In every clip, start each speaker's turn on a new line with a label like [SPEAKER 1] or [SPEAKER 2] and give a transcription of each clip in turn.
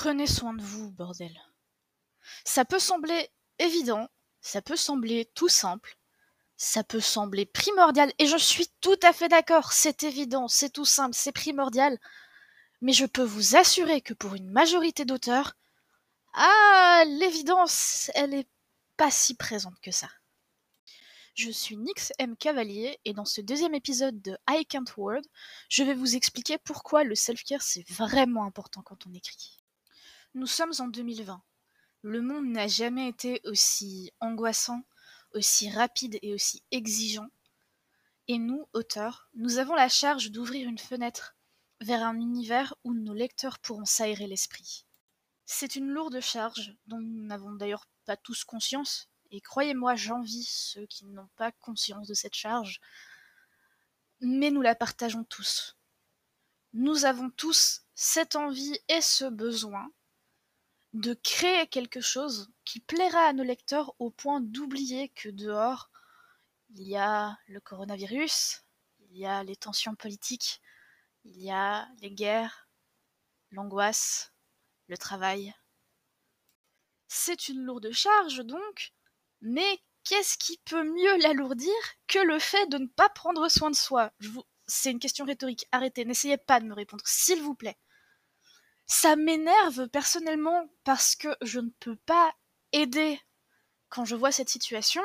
[SPEAKER 1] Prenez soin de vous, bordel. Ça peut sembler évident, ça peut sembler tout simple, ça peut sembler primordial, et je suis tout à fait d'accord, c'est évident, c'est tout simple, c'est primordial, mais je peux vous assurer que pour une majorité d'auteurs, ah, l'évidence, elle est pas si présente que ça. Je suis Nix M. Cavalier et dans ce deuxième épisode de I Can't Word, je vais vous expliquer pourquoi le self-care c'est vraiment important quand on écrit. Nous sommes en 2020. Le monde n'a jamais été aussi angoissant, aussi rapide et aussi exigeant. Et nous, auteurs, nous avons la charge d'ouvrir une fenêtre vers un univers où nos lecteurs pourront s'aérer l'esprit. C'est une lourde charge dont nous n'avons d'ailleurs pas tous conscience, et croyez-moi, j'envie ceux qui n'ont pas conscience de cette charge, mais nous la partageons tous. Nous avons tous cette envie et ce besoin de créer quelque chose qui plaira à nos lecteurs au point d'oublier que dehors, il y a le coronavirus, il y a les tensions politiques, il y a les guerres, l'angoisse, le travail. C'est une lourde charge donc, mais qu'est-ce qui peut mieux l'alourdir que le fait de ne pas prendre soin de soi? C'est une question rhétorique, arrêtez, n'essayez pas de me répondre, s'il vous plaît. Ça m'énerve personnellement parce que je ne peux pas aider quand je vois cette situation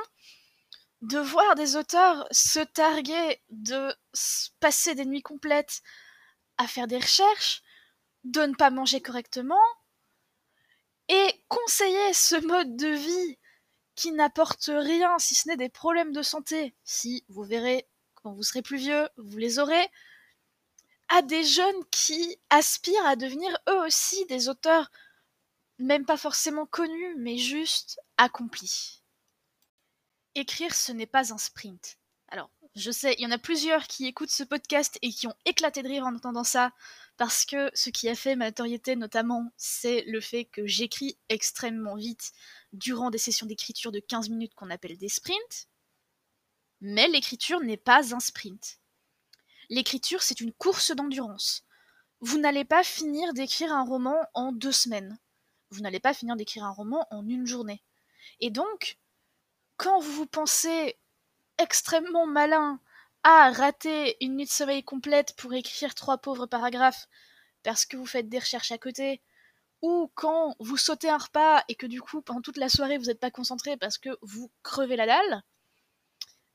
[SPEAKER 1] de voir des auteurs se targuer de passer des nuits complètes à faire des recherches, de ne pas manger correctement, et conseiller ce mode de vie qui n'apporte rien si ce n'est des problèmes de santé. Si vous verrez quand vous serez plus vieux, vous les aurez, à des jeunes qui aspirent à devenir eux aussi des auteurs, même pas forcément connus, mais juste accomplis. Écrire, ce n'est pas un sprint. Alors, je sais, il y en a plusieurs qui écoutent ce podcast et qui ont éclaté de rire en entendant ça, parce que ce qui a fait ma notoriété notamment, c'est le fait que j'écris extrêmement vite durant des sessions d'écriture de 15 minutes qu'on appelle des sprints. Mais l'écriture n'est pas un sprint. L'écriture, c'est une course d'endurance. Vous n'allez pas finir d'écrire un roman en deux semaines. Vous n'allez pas finir d'écrire un roman en une journée. Et donc, quand vous vous pensez extrêmement malin à rater une nuit de sommeil complète pour écrire trois pauvres paragraphes parce que vous faites des recherches à côté, ou quand vous sautez un repas et que du coup pendant toute la soirée vous n'êtes pas concentré parce que vous crevez la dalle,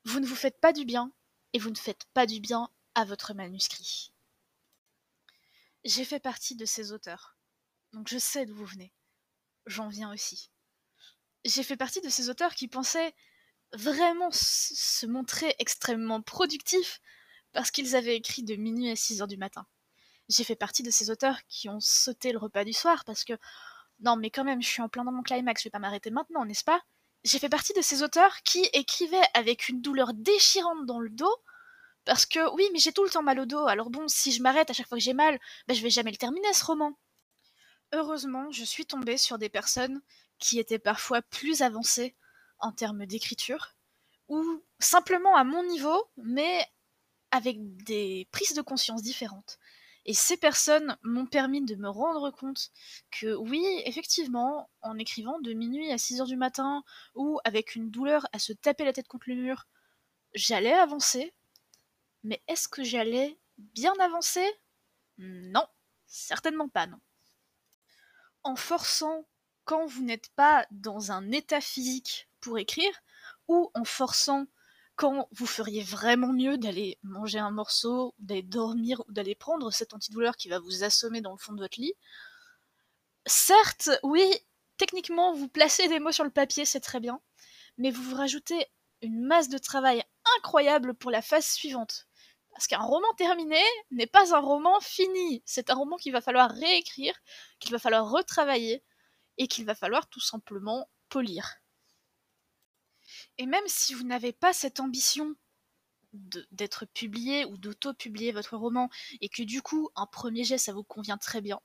[SPEAKER 1] vous ne vous faites pas du bien et vous ne faites pas du bien à votre manuscrit. J'ai fait partie de ces auteurs, donc je sais d'où vous venez. J'en viens aussi. J'ai fait partie de ces auteurs qui pensaient vraiment se montrer extrêmement productifs parce qu'ils avaient écrit de minuit à 6 heures du matin. J'ai fait partie de ces auteurs qui ont sauté le repas du soir parce que non mais quand même je suis en plein dans mon climax, je vais pas m'arrêter maintenant, n'est-ce pas? J'ai fait partie de ces auteurs qui écrivaient avec une douleur déchirante dans le dos parce que oui, mais j'ai tout le temps mal au dos, alors bon, si je m'arrête à chaque fois que j'ai mal, ben je vais jamais le terminer ce roman. Heureusement, je suis tombée sur des personnes qui étaient parfois plus avancées en termes d'écriture, ou simplement à mon niveau, mais avec des prises de conscience différentes. Et ces personnes m'ont permis de me rendre compte que oui, effectivement, en écrivant de minuit à 6 heures du matin, ou avec une douleur à se taper la tête contre le mur, j'allais avancer, mais est-ce que j'allais bien avancer? Non, certainement pas, non. En forçant quand vous n'êtes pas dans un état physique pour écrire, ou en forçant quand vous feriez vraiment mieux d'aller manger un morceau, d'aller dormir, ou d'aller prendre cette antidouleur qui va vous assommer dans le fond de votre lit? Certes, oui, techniquement, vous placez des mots sur le papier, c'est très bien, mais vous vous rajoutez une masse de travail incroyable pour la phase suivante. Parce qu'un roman terminé n'est pas un roman fini. C'est un roman qu'il va falloir réécrire, qu'il va falloir retravailler et qu'il va falloir tout simplement polir. Et même si vous n'avez pas cette ambition d'être publié ou d'auto-publier votre roman et que du coup un premier jet ça vous convient très bien,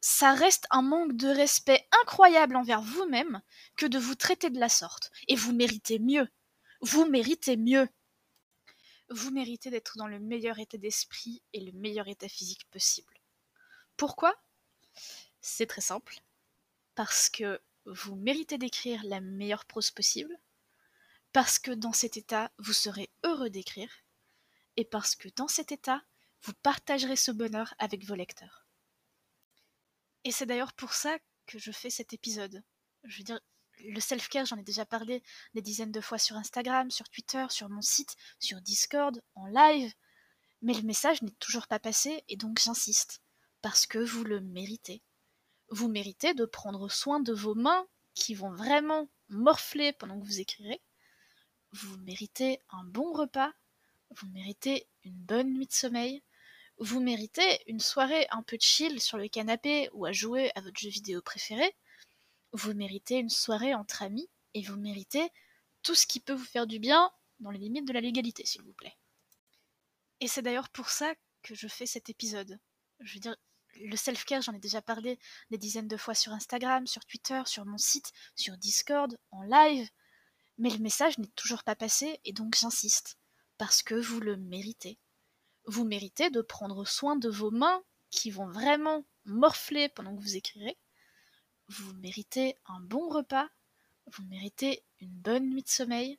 [SPEAKER 1] ça reste un manque de respect incroyable envers vous-même que de vous traiter de la sorte. Et vous méritez mieux. Vous méritez mieux vous méritez d'être dans le meilleur état d'esprit et le meilleur état physique possible. Pourquoi? C'est très simple. Parce que vous méritez d'écrire la meilleure prose possible. Parce que dans cet état, vous serez heureux d'écrire. Et parce que dans cet état, vous partagerez ce bonheur avec vos lecteurs. Et c'est d'ailleurs pour ça que je fais cet épisode. Je veux dire, le self-care, j'en ai déjà parlé des dizaines de fois sur Instagram, sur Twitter, sur mon site, sur Discord, en live. Mais le message n'est toujours pas passé et donc j'insiste. Parce que vous le méritez. Vous méritez de prendre soin de vos mains qui vont vraiment morfler pendant que vous écrirez. Vous méritez un bon repas. Vous méritez une bonne nuit de sommeil. Vous méritez une soirée un peu chill sur le canapé ou à jouer à votre jeu vidéo préféré. Vous méritez une soirée entre amis et vous méritez tout ce qui peut vous faire du bien dans les limites de la légalité, s'il vous plaît. Et c'est d'ailleurs pour ça que je fais cet épisode. Je veux dire, le self-care, j'en ai déjà parlé des dizaines de fois sur Instagram, sur Twitter, sur mon site, sur Discord, en live. Mais le message n'est toujours pas passé et donc j'insiste. Parce que vous le méritez. Vous méritez de prendre soin de vos mains qui vont vraiment morfler pendant que vous écrirez. Vous méritez un bon repas. Vous méritez une bonne nuit de sommeil.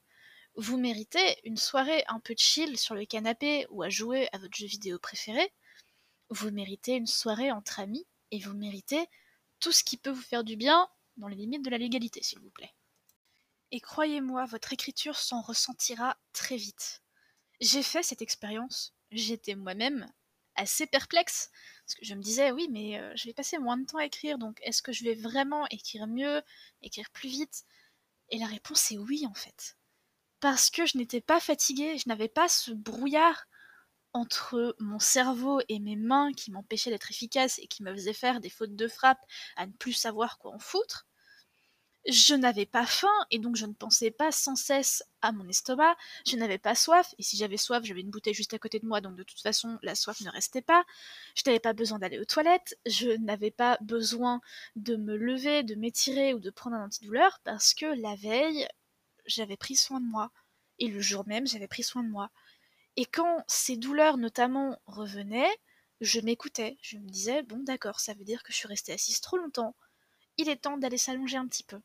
[SPEAKER 1] Vous méritez une soirée un peu chill sur le canapé ou à jouer à votre jeu vidéo préféré. Vous méritez une soirée entre amis et vous méritez tout ce qui peut vous faire du bien dans les limites de la légalité, s'il vous plaît. Et croyez-moi, votre écriture s'en ressentira très vite. J'ai fait cette expérience, j'étais moi-même assez perplexe, parce que je me disais, oui, mais euh, je vais passer moins de temps à écrire, donc est-ce que je vais vraiment écrire mieux, écrire plus vite? Et la réponse est oui, en fait. Parce que je n'étais pas fatiguée, je n'avais pas ce brouillard entre mon cerveau et mes mains qui m'empêchaient d'être efficace et qui me faisaient faire des fautes de frappe à ne plus savoir quoi en foutre. Je n'avais pas faim et donc je ne pensais pas sans cesse à mon estomac. Je n'avais pas soif et si j'avais soif, j'avais une bouteille juste à côté de moi donc de toute façon la soif ne restait pas. Je n'avais pas besoin d'aller aux toilettes. Je n'avais pas besoin de me lever, de m'étirer ou de prendre un antidouleur parce que la veille, j'avais pris soin de moi et le jour même, j'avais pris soin de moi. Et quand ces douleurs notamment revenaient, je m'écoutais, je me disais, bon d'accord, ça veut dire que je suis restée assise trop longtemps, il est temps d'aller s'allonger un petit peu.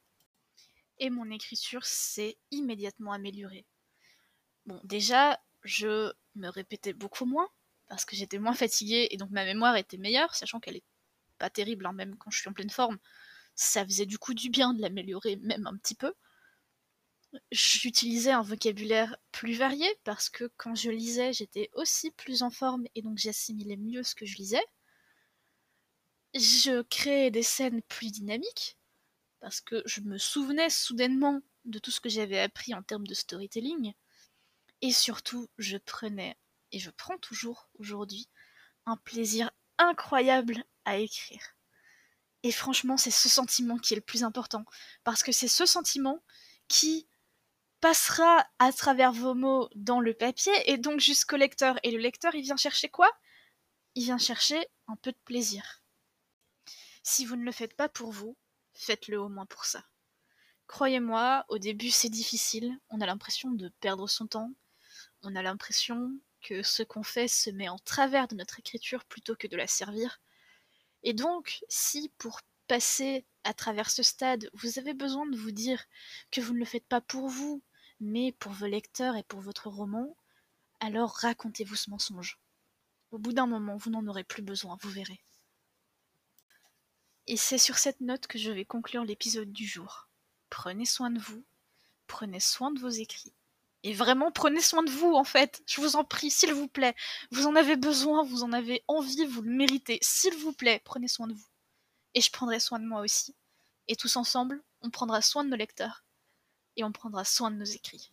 [SPEAKER 1] Et mon écriture s'est immédiatement améliorée. Bon, déjà, je me répétais beaucoup moins, parce que j'étais moins fatiguée et donc ma mémoire était meilleure, sachant qu'elle est pas terrible, hein, même quand je suis en pleine forme. Ça faisait du coup du bien de l'améliorer, même un petit peu j'utilisais un vocabulaire plus varié parce que quand je lisais, j'étais aussi plus en forme et donc j'assimilais mieux ce que je lisais. Je créais des scènes plus dynamiques parce que je me souvenais soudainement de tout ce que j'avais appris en termes de storytelling. Et surtout, je prenais, et je prends toujours aujourd'hui, un plaisir incroyable à écrire. Et franchement, c'est ce sentiment qui est le plus important. Parce que c'est ce sentiment qui passera à travers vos mots dans le papier et donc jusqu'au lecteur. Et le lecteur, il vient chercher quoi? Il vient chercher un peu de plaisir. Si vous ne le faites pas pour vous, faites-le au moins pour ça. Croyez-moi, au début c'est difficile, on a l'impression de perdre son temps, on a l'impression que ce qu'on fait se met en travers de notre écriture plutôt que de la servir. Et donc, si pour passer à travers ce stade, vous avez besoin de vous dire que vous ne le faites pas pour vous, mais pour vos lecteurs et pour votre roman, alors racontez-vous ce mensonge. Au bout d'un moment, vous n'en aurez plus besoin, vous verrez. Et c'est sur cette note que je vais conclure l'épisode du jour. Prenez soin de vous, prenez soin de vos écrits. Et vraiment, prenez soin de vous, en fait. Je vous en prie, s'il vous plaît. Vous en avez besoin, vous en avez envie, vous le méritez. S'il vous plaît, prenez soin de vous. Et je prendrai soin de moi aussi. Et tous ensemble, on prendra soin de nos lecteurs et on prendra soin de nos écrits.